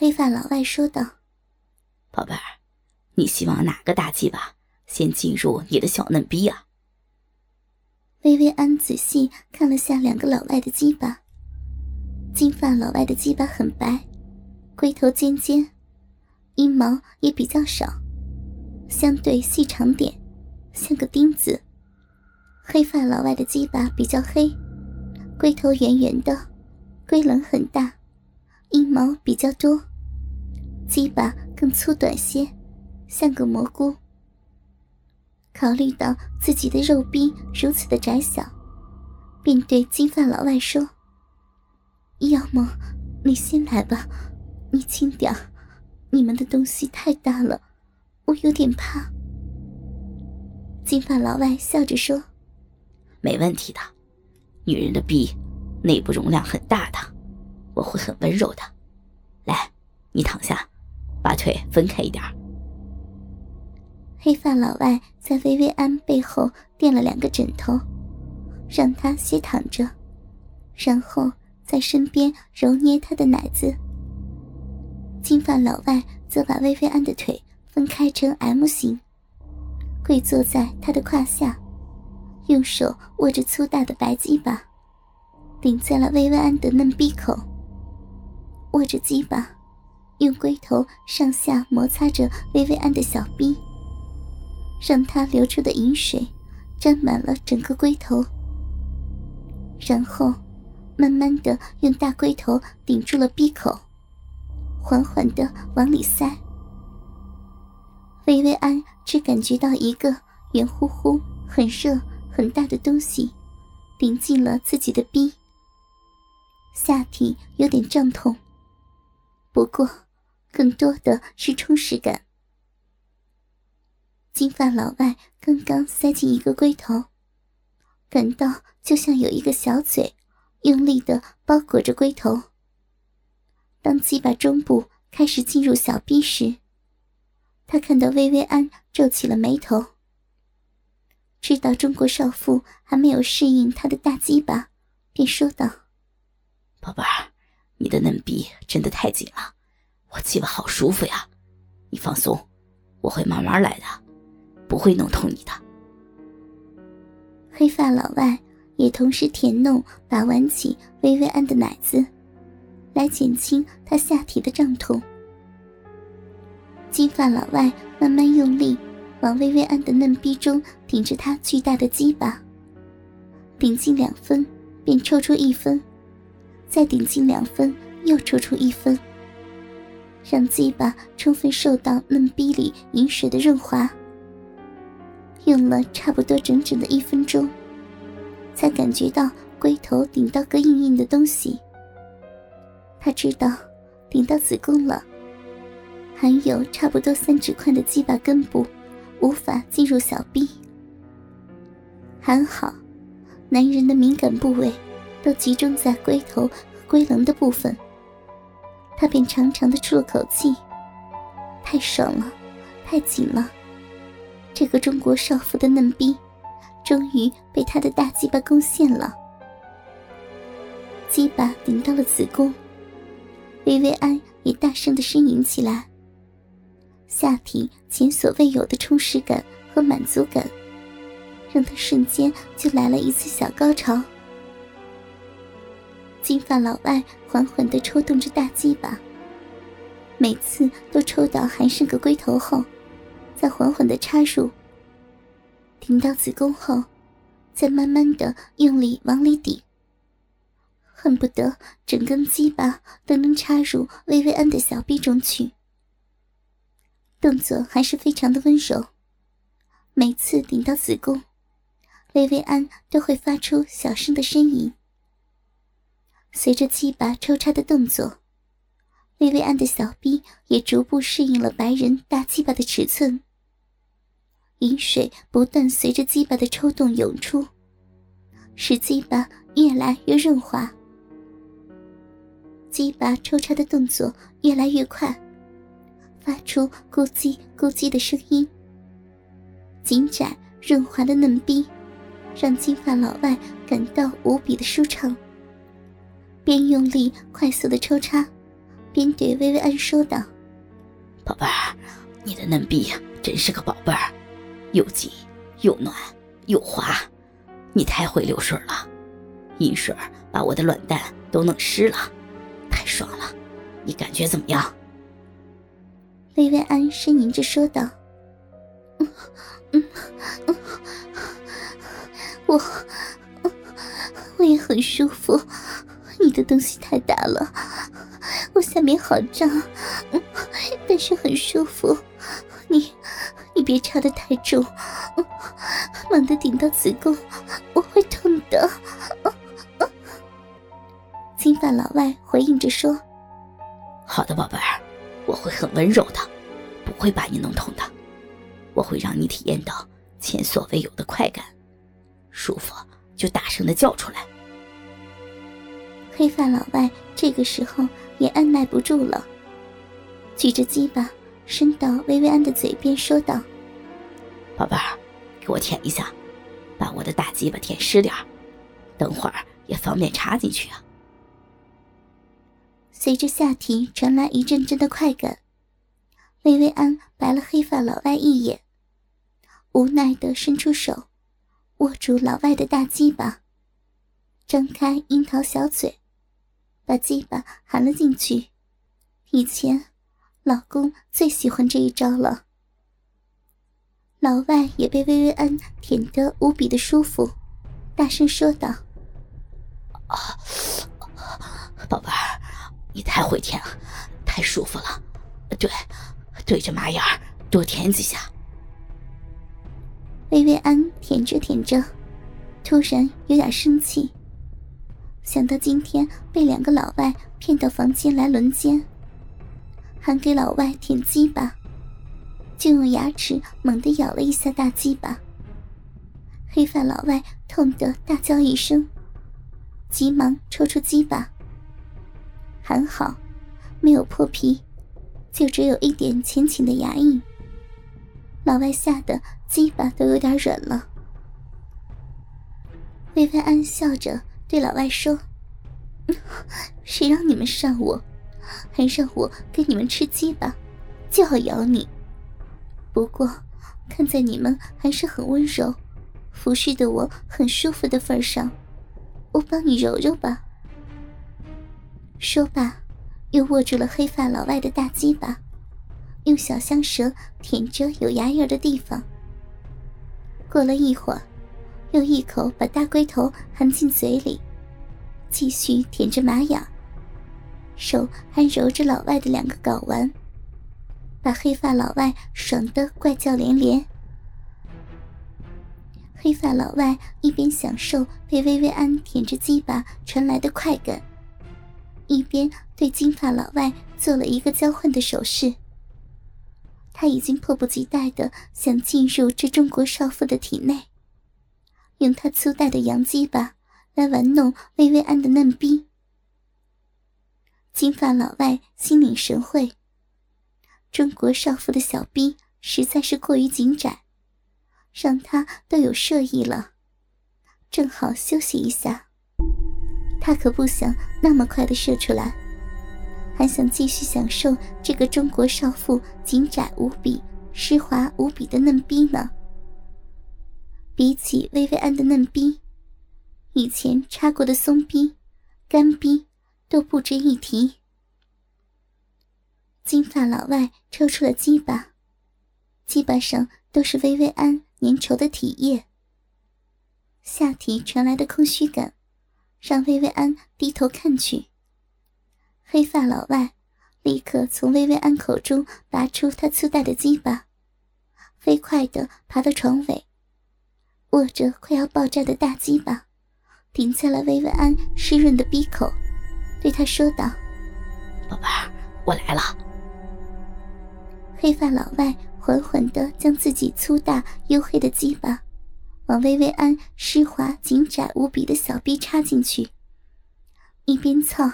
黑发老外说道：“宝贝儿，你希望哪个大鸡巴先进入你的小嫩逼啊？”薇薇安仔细看了下两个老外的鸡巴，金发老外的鸡巴很白，龟头尖尖，阴毛也比较少，相对细长点，像个钉子。黑发老外的鸡巴比较黑，龟头圆圆的，龟棱很大，阴毛比较多，鸡巴更粗短些，像个蘑菇。考虑到自己的肉逼如此的窄小，便对金发老外说：“要么你先来吧，你轻点你们的东西太大了，我有点怕。”金发老外笑着说：“没问题的，女人的臂内部容量很大的，我会很温柔的。来，你躺下，把腿分开一点。”黑发老外在薇薇安背后垫了两个枕头，让她斜躺着，然后在身边揉捏她的奶子。金发老外则把薇薇安的腿分开成 M 型，跪坐在她的胯下，用手握着粗大的白鸡巴，顶在了薇薇安的嫩逼口，握着鸡巴，用龟头上下摩擦着薇薇安的小逼。让他流出的饮水沾满了整个龟头，然后慢慢的用大龟头顶住了闭口，缓缓的往里塞。薇薇安只感觉到一个圆乎乎、很热、很大的东西顶进了自己的逼，下体有点胀痛，不过更多的是充实感。金发老外刚刚塞进一个龟头，感到就像有一个小嘴用力的包裹着龟头。当鸡巴中部开始进入小臂时，他看到薇薇安皱起了眉头，知道中国少妇还没有适应他的大鸡巴，便说道：“宝贝儿，你的嫩逼真的太紧了，我鸡巴好舒服呀，你放松，我会慢慢来的。”不会弄痛你的。黑发老外也同时舔弄、把玩起薇薇安的奶子，来减轻她下体的胀痛。金发老外慢慢用力往薇薇安的嫩逼中顶着她巨大的鸡巴，顶进两分便抽出一分，再顶进两分又抽出一分，让鸡巴充分受到嫩逼里饮水的润滑。用了差不多整整的一分钟，才感觉到龟头顶到个硬硬的东西。他知道顶到子宫了，含有差不多三指宽的鸡巴根部无法进入小臂。还好，男人的敏感部位都集中在龟头和龟棱的部分。他便长长的出了口气，太爽了，太紧了。这个中国少妇的嫩逼，终于被他的大鸡巴攻陷了。鸡巴顶到了子宫，薇薇安也大声的呻吟起来。下体前所未有的充实感和满足感，让他瞬间就来了一次小高潮。金发老外缓缓的抽动着大鸡巴，每次都抽到还剩个龟头后。再缓缓的插入，顶到子宫后，再慢慢的用力往里顶，恨不得整根鸡巴都能插入薇薇安的小臂中去。动作还是非常的温柔，每次顶到子宫，薇薇安都会发出小声的呻吟。随着鸡巴抽插的动作，薇薇安的小臂也逐步适应了白人大鸡巴的尺寸。饮水不断随着鸡巴的抽动涌出，使鸡巴越来越润滑。鸡巴抽插的动作越来越快，发出咕叽咕叽的声音。紧窄润滑的嫩逼，让金发老外感到无比的舒畅。边用力快速的抽插，边边对薇薇安说道：“宝贝儿，你的嫩逼真是个宝贝儿，又紧又暖又滑，你太会流水了，阴水把我的卵蛋都弄湿了，太爽了，你感觉怎么样？”薇薇安呻吟着说道：“嗯嗯嗯，我我也很舒服，你的东西太大了，我下面好胀，但是很舒服。你你别插的太重，猛地顶到子宫，我会痛的。”金发老外回应着说：“好的，宝贝儿。”我会很温柔的，不会把你弄痛的。我会让你体验到前所未有的快感，舒服就大声的叫出来。黑发老外这个时候也按耐不住了，举着鸡巴伸到薇薇安的嘴边说道：“宝贝儿，给我舔一下，把我的大鸡巴舔湿点等会儿也方便插进去啊。”随着下体传来一阵阵的快感，薇薇安白了黑发老外一眼，无奈的伸出手，握住老外的大鸡巴，张开樱桃小嘴，把鸡巴含了进去。以前，老公最喜欢这一招了。老外也被薇薇安舔得无比的舒服，大声说道：“啊，宝贝儿。”你太会舔了，太舒服了。对，对着马眼儿多舔几下。薇薇安舔着舔着，突然有点生气，想到今天被两个老外骗到房间来轮奸，还给老外舔鸡巴，就用牙齿猛地咬了一下大鸡巴。黑发老外痛得大叫一声，急忙抽出鸡巴。还好，没有破皮，就只有一点浅浅的牙印。老外吓得鸡巴都有点软了。薇薇安笑着对老外说：“ 谁让你们上我，还让我给你们吃鸡巴，就要咬你。不过，看在你们还是很温柔，服侍的我很舒服的份上，我帮你揉揉吧。”说罢，又握住了黑发老外的大鸡巴，用小香舌舔着有牙印的地方。过了一会儿，又一口把大龟头含进嘴里，继续舔着玛雅，手还揉着老外的两个睾丸，把黑发老外爽得怪叫连连。黑发老外一边享受被薇薇安舔着鸡巴传来的快感。一边对金发老外做了一个交换的手势，他已经迫不及待的想进入这中国少妇的体内，用他粗大的阳鸡巴来玩弄薇薇安的嫩逼。金发老外心领神会，中国少妇的小逼实在是过于紧窄，让他都有射意了，正好休息一下。他可不想那么快的射出来，还想继续享受这个中国少妇紧窄无比、湿滑无比的嫩逼呢。比起薇薇安的嫩逼，以前插过的松逼、干逼都不值一提。金发老外抽出了鸡巴，鸡巴上都是薇薇安粘稠的体液，下体传来的空虚感。让薇薇安低头看去，黑发老外立刻从薇薇安口中拔出他粗大的鸡巴，飞快地爬到床尾，握着快要爆炸的大鸡巴，顶在了薇薇安湿润的鼻口，对他说道：“宝贝儿，我来了。”黑发老外缓缓地将自己粗大黝黑的鸡巴。往薇薇安湿滑紧窄无比的小臂插进去，一边操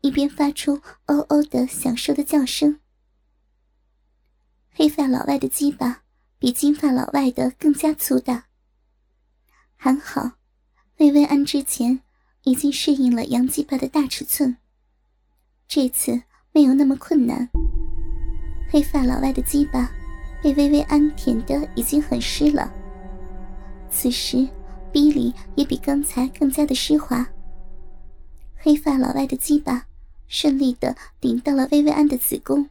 一边发出“哦哦”的享受的叫声。黑发老外的鸡巴比金发老外的更加粗大。还好，薇薇安之前已经适应了洋鸡巴的大尺寸，这次没有那么困难。黑发老外的鸡巴被薇薇安舔得已经很湿了，此时逼里也比刚才更加的湿滑。黑发老外的鸡巴顺利的顶到了薇薇安的子宫。